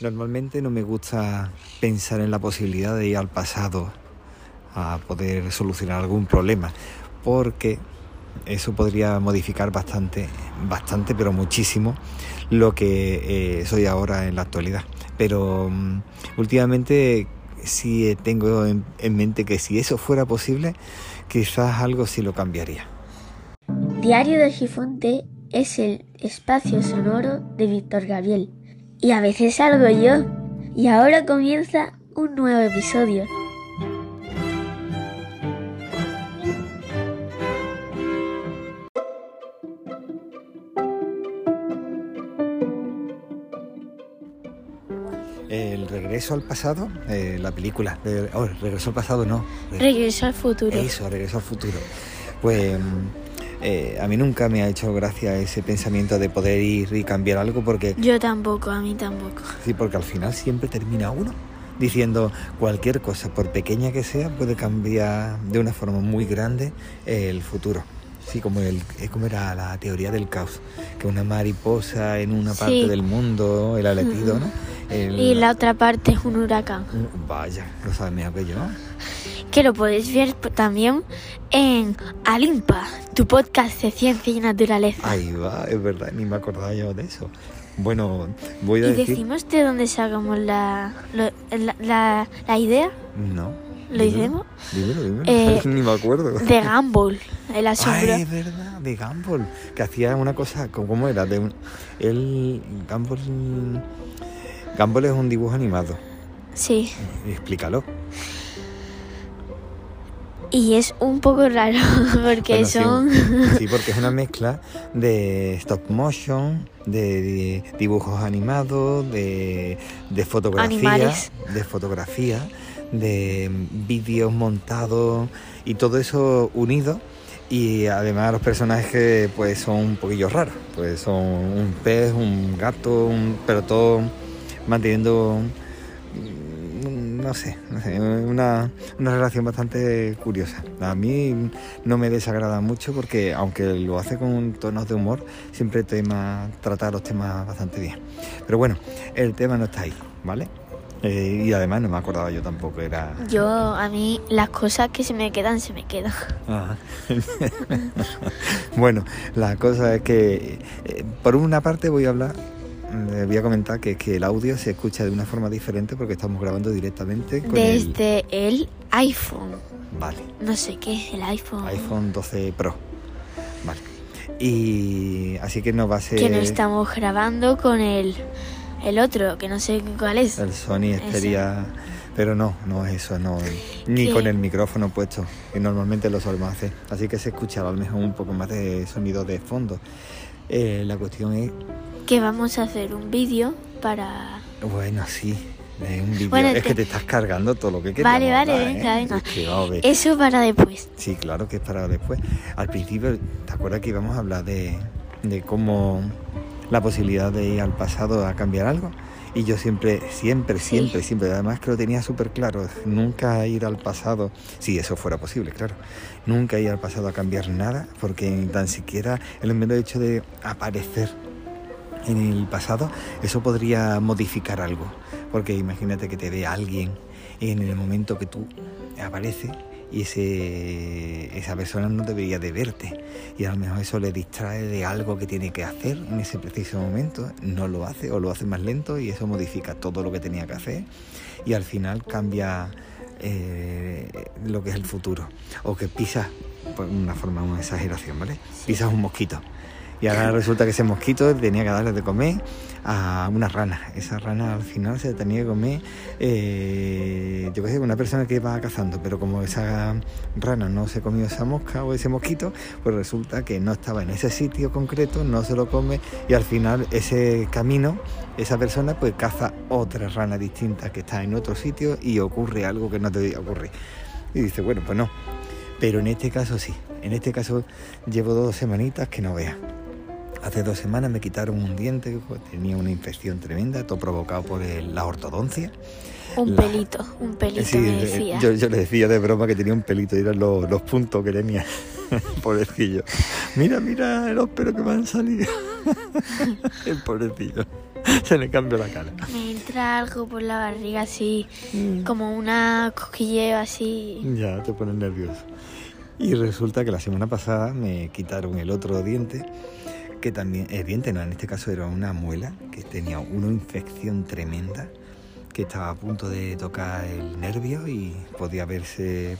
Normalmente no me gusta pensar en la posibilidad de ir al pasado a poder solucionar algún problema, porque eso podría modificar bastante, bastante, pero muchísimo lo que eh, soy ahora en la actualidad. Pero mm, últimamente sí tengo en, en mente que si eso fuera posible, quizás algo sí lo cambiaría. Diario de Gifonte es el espacio sonoro de Víctor Gabriel. Y a veces salgo yo. Y ahora comienza un nuevo episodio. El regreso al pasado, eh, la película, de, oh, regreso al pasado no. Regreso al futuro. Eso, regreso al futuro. Pues eh, a mí nunca me ha hecho gracia ese pensamiento de poder ir y cambiar algo porque... Yo tampoco, a mí tampoco. Sí, porque al final siempre termina uno diciendo cualquier cosa, por pequeña que sea, puede cambiar de una forma muy grande el futuro. Sí, como, el, como era la teoría del caos, que una mariposa en una parte Sí. del mundo, el aletido, ¿no? El- Y la otra parte es un huracán. Vaya, lo mejor que yo. Que lo podéis ver también en Alimpa, tu podcast de ciencia y naturaleza. Ahí va, es verdad, ni me acordaba yo de eso. Bueno, voy a ¿Y decir... decimos de dónde sacamos la, lo- la, la- la idea? No. ¿Lo dímelo, hicimos? Dímelo, dímelo. Eh, ni me acuerdo. De Gumball, el asombro. Ay, es verdad, de Gumball, que hacía una cosa, ¿cómo cómo era? De un, el Gumball, Gumball es un dibujo animado, Sí, explícalo. Y es un poco raro porque Bueno, son... Sí, porque es una mezcla de stop motion, de, de dibujos animados, de, de fotografía, Animales. de fotografía, de vídeos montados y todo eso unido. Y además los personajes pues son un poquillo raros, pues son un pez, un gato, un- pero todo manteniendo no sé, no sé, una, una relación bastante curiosa. A mí no me desagrada mucho porque aunque lo hace con tonos de humor, siempre tema, trata los temas bastante bien. Pero bueno, el tema no está ahí, ¿vale? Eh, y además no me acordaba yo tampoco, era... Yo, a mí, las cosas que se me quedan, se me quedan. Ah. bueno, la cosa es que eh, por una parte voy a hablar, voy a comentar que, que el audio se escucha de una forma diferente porque estamos grabando directamente con. Desde el iPhone. Vale. No sé qué, el iPhone. iPhone 12 Pro. Vale. Y así que no va a ser Que no estamos grabando con el, el otro, que no sé cuál es. el Sony Xperia, pero no, no es eso, no, ni ¿Qué? con el micrófono puesto, que normalmente lo solemos hacer. Así que se escucha a lo mejor un poco más de sonido de fondo. Eh, la cuestión es, Que vamos a hacer un vídeo para... bueno, sí, es un vídeo. Bueno, es te- que te estás cargando todo lo que quieras. Vale, vale, venga, venga. Es que, vamos a ver. Eso para después. Sí, claro que es para después. Al principio, ¿te acuerdas que íbamos a hablar de, de cómo la posibilidad de ir al pasado a cambiar algo? Y yo siempre, siempre, Sí. siempre, siempre, además que lo tenía súper claro, nunca ir al pasado, si eso fuera posible, claro, nunca ir al pasado a cambiar nada, porque ni tan siquiera el mero hecho de aparecer en el pasado, eso podría modificar algo. Porque imagínate que te ve alguien en el momento que tú apareces y ese, esa persona no debería de verte. Y a lo mejor eso le distrae de algo que tiene que hacer en ese preciso momento. No lo hace o lo hace más lento y eso modifica todo lo que tenía que hacer. Y al final cambia eh, lo que es el futuro. O que pisas, por una forma, una exageración, ¿vale? Pisas un mosquito. Y ahora resulta que ese mosquito tenía que darle de comer a una rana. Esa rana al final se tenía que comer, eh, yo qué sé, una persona que iba cazando, pero como esa rana no se comió esa mosca o ese mosquito, pues resulta que no estaba en ese sitio concreto, no se lo come y al final ese camino, esa persona pues caza otra rana distinta que está en otro sitio y ocurre algo que no debía ocurrir. Y dice, bueno, pues no. Pero en este caso sí. En este caso llevo dos semanitas que no veas. Hace dos semanas me quitaron un diente, pues, tenía una infección tremenda, todo provocado por la ortodoncia. Un La- pelito, un pelito Sí, me eh, decía. yo, yo le decía de broma que tenía un pelito y eran los, los puntos que tenía. pobrecillo. Mira, mira los pelos que me han salido. el pobrecillo. Se le cambió la cara. Me entra algo por la barriga así, Mm. como una cosquilleo así. Ya, te pones nervioso. Y resulta que la semana pasada me quitaron el otro diente, que también, el diente no, en este caso era una muela, que tenía una infección tremenda, que estaba a punto de tocar el nervio y podía verse...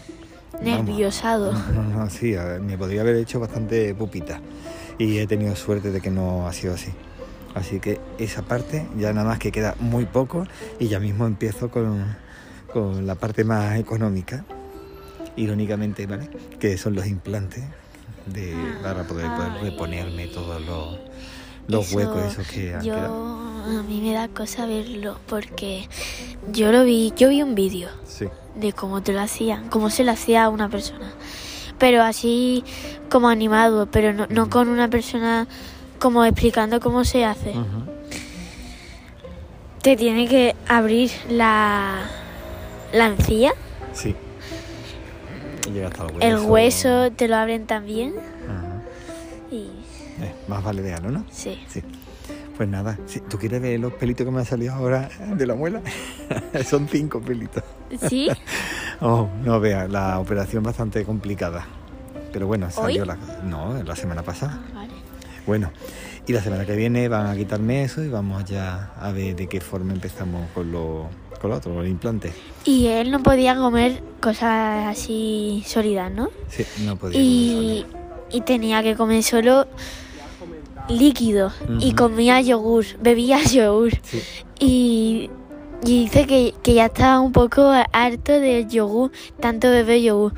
vamos, Nerviosado. No, no, sí, me podría haber hecho bastante pupita. Y he tenido suerte de que no ha sido así. Así que esa parte ya nada más que queda muy poco y ya mismo empiezo con, con la parte más económica, irónicamente, ¿vale? Que son los implantes de, para poder, poder reponerme todos los, los Eso, huecos esos que han yo, quedado. A mí me da cosa verlo porque yo lo vi, yo vi un vídeo Sí, de cómo te lo hacían, cómo se lo hacía a una persona. Pero así como animado, pero no, no con una persona como explicando cómo se hace. Te tiene que abrir la, la encía, sí. Llega hasta el hueso. el hueso te lo abren también Ajá. y Eh, más vale dejarlo, ¿no? sí. Sí. Pues nada, si ¿tú quieres ver los pelitos que me han salido ahora de la muela? Son cinco pelitos. ¿Sí? Oh, no vea, la operación bastante complicada. Pero bueno, salió ¿Hoy? la... No, la semana pasada. Vale. Bueno, y la semana que viene van a quitarme eso y vamos ya a ver de qué forma empezamos con lo, con lo otro, con el implante. Y él no podía comer cosas así sólidas, ¿no? Sí, no podía. y, y tenía que comer solo líquido y comía yogur, bebía yogur Sí, y, y dice que, que ya estaba un poco harto del yogur, tanto beber yogur.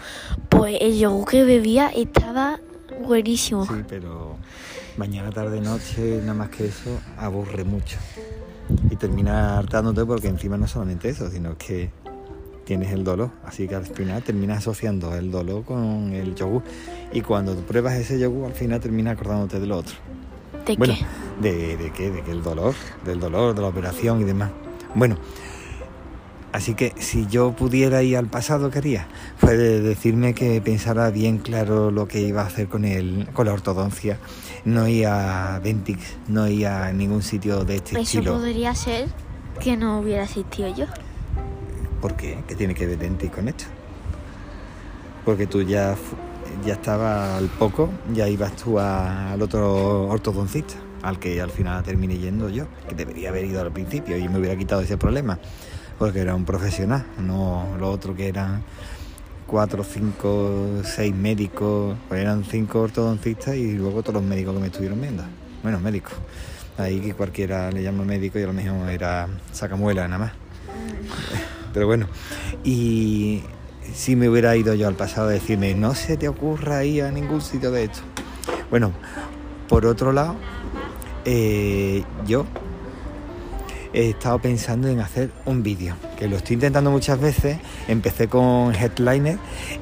Pues el yogur que bebía estaba buenísimo. sí, pero mañana, tarde, noche, nada más que eso, aburre mucho. Y termina hartándote porque encima no solamente eso, sino que tienes el dolor. Así que al final terminas asociando el dolor con el yogur. Y cuando tú pruebas ese yogur, al final terminas acordándote de lo otro. ¿De Bueno, qué? de, de qué, de que el dolor, del dolor, de la operación y demás. Bueno, así que si yo pudiera ir al pasado, ¿qué haría? Pues de decirme que pensara bien claro lo que iba a hacer con el, con la ortodoncia. No ir a Ventix, no ir a ningún sitio de este Eso estilo. podría ser que no hubiera existido yo. ¿Por qué? ¿Qué tiene que ver Dentix con esto? Porque tú ya, ya estaba al poco, ya ibas tú a- al otro ortodoncista, al que al final terminé yendo yo, que debería haber ido al principio y me hubiera quitado ese problema, porque era un profesional, no lo otro que eran cuatro, cinco, seis médicos, pues eran cinco ortodoncistas y luego todos los médicos que me estuvieron viendo. Bueno, médicos. Ahí que cualquiera le llama médico y a lo mejor era sacamuela nada más. Pero bueno, y si me hubiera ido yo al pasado a decirme, no se te ocurra ir a ningún sitio de esto. Bueno, por otro lado, eh, yo he estado pensando en hacer un vídeo, que lo estoy intentando muchas veces. Empecé con Headliner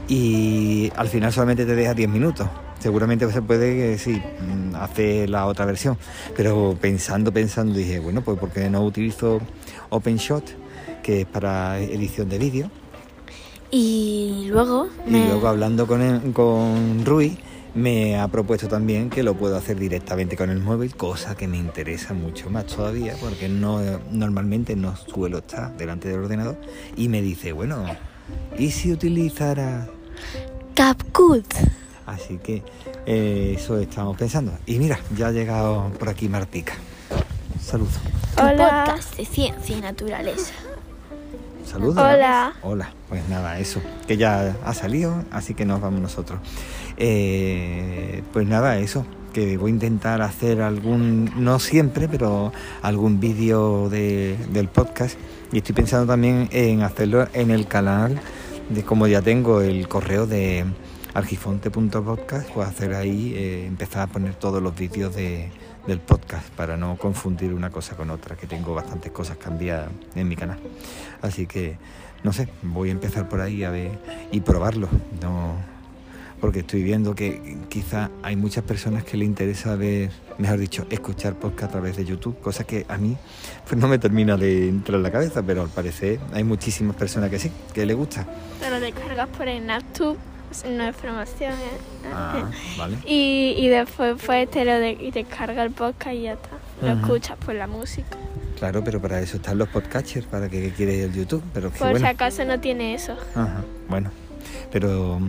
y al final solamente te deja 10 minutos. Seguramente se puede que sí, mm, hacer la otra versión. Pero pensando, pensando, dije, bueno, pues ¿por qué no utilizo OpenShot, que es para edición de vídeo? Y luego Y me- luego hablando con, con Rui, me ha propuesto también que lo puedo hacer directamente con el móvil, cosa que me interesa mucho más todavía, porque no normalmente no suelo estar delante del ordenador. Y me dice, bueno, ¿y si utilizara...? CapCut. Así que eh, eso estamos pensando. Y mira, ya ha llegado por aquí Martica. Saludos. Tu Hola. podcast de ciencia y naturaleza. Saludos. Hola. Hola. Pues nada, eso. Que ya ha salido, así que nos vamos nosotros. Eh, pues nada, eso. Que voy a intentar hacer algún, no siempre, pero algún vídeo de- del podcast. Y estoy pensando también en hacerlo en el canal, de como ya tengo el correo de argifonte.podcast, pues hacer ahí, eh, empezar a poner todos los vídeos de, del podcast para no confundir una cosa con otra, que tengo bastantes cosas cambiadas en mi canal. Así que, no sé, voy a empezar por ahí a ver y probarlo. No, porque estoy viendo que quizá hay muchas personas que le interesa ver, mejor dicho, escuchar podcast a través de YouTube, cosa que a mí pues no me termina de entrar en la cabeza, pero al parecer hay muchísimas personas que sí, que le gusta. Te lo descargas por el NapTube, no es promoción, ¿eh? Ah, vale. Y, y después pues te lo de- y descarga el podcast y ya está. Lo escuchas por la música. Claro, pero para eso están los podcatchers, para que quiere el YouTube. Pero que Por bueno. si acaso no tiene eso. Ajá, bueno, pero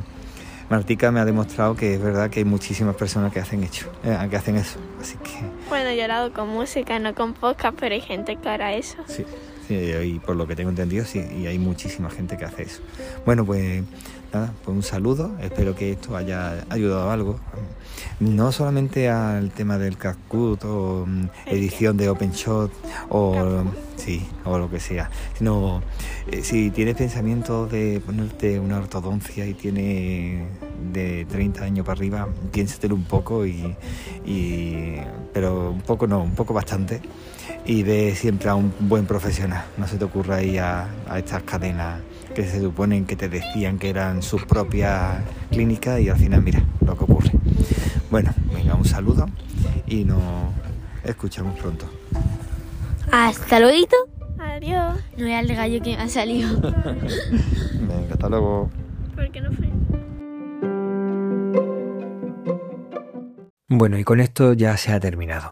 Martica me ha demostrado que es verdad que hay muchísimas personas que hacen hecho, eh, que hacen eso. Así que Bueno, yo lo hago con música, no con podcast, pero hay gente que hará eso. sí, sí, y por lo que tengo entendido, sí, y hay muchísima gente que hace eso. Bueno, pues nada, pues un saludo, espero que esto haya ayudado a algo. No solamente al tema del Cascut o mm, edición de OpenShot o sí, o lo que sea, sino eh, si tienes pensamiento de ponerte una ortodoncia y tiene de 30 años para arriba, piénsatelo un poco y, y- pero un poco no, un poco bastante y ve siempre a un buen profesional. No se te ocurra ir a, a estas cadenas que se suponen que te decían que eran sus propias clínicas y al final mira lo que ocurre. Bueno, venga, un saludo y nos escuchamos pronto. Hasta luego. Adiós. No era el gallo que me ha salido. Venga, hasta luego. ¿Por qué no fue? Bueno, y con esto ya se ha terminado.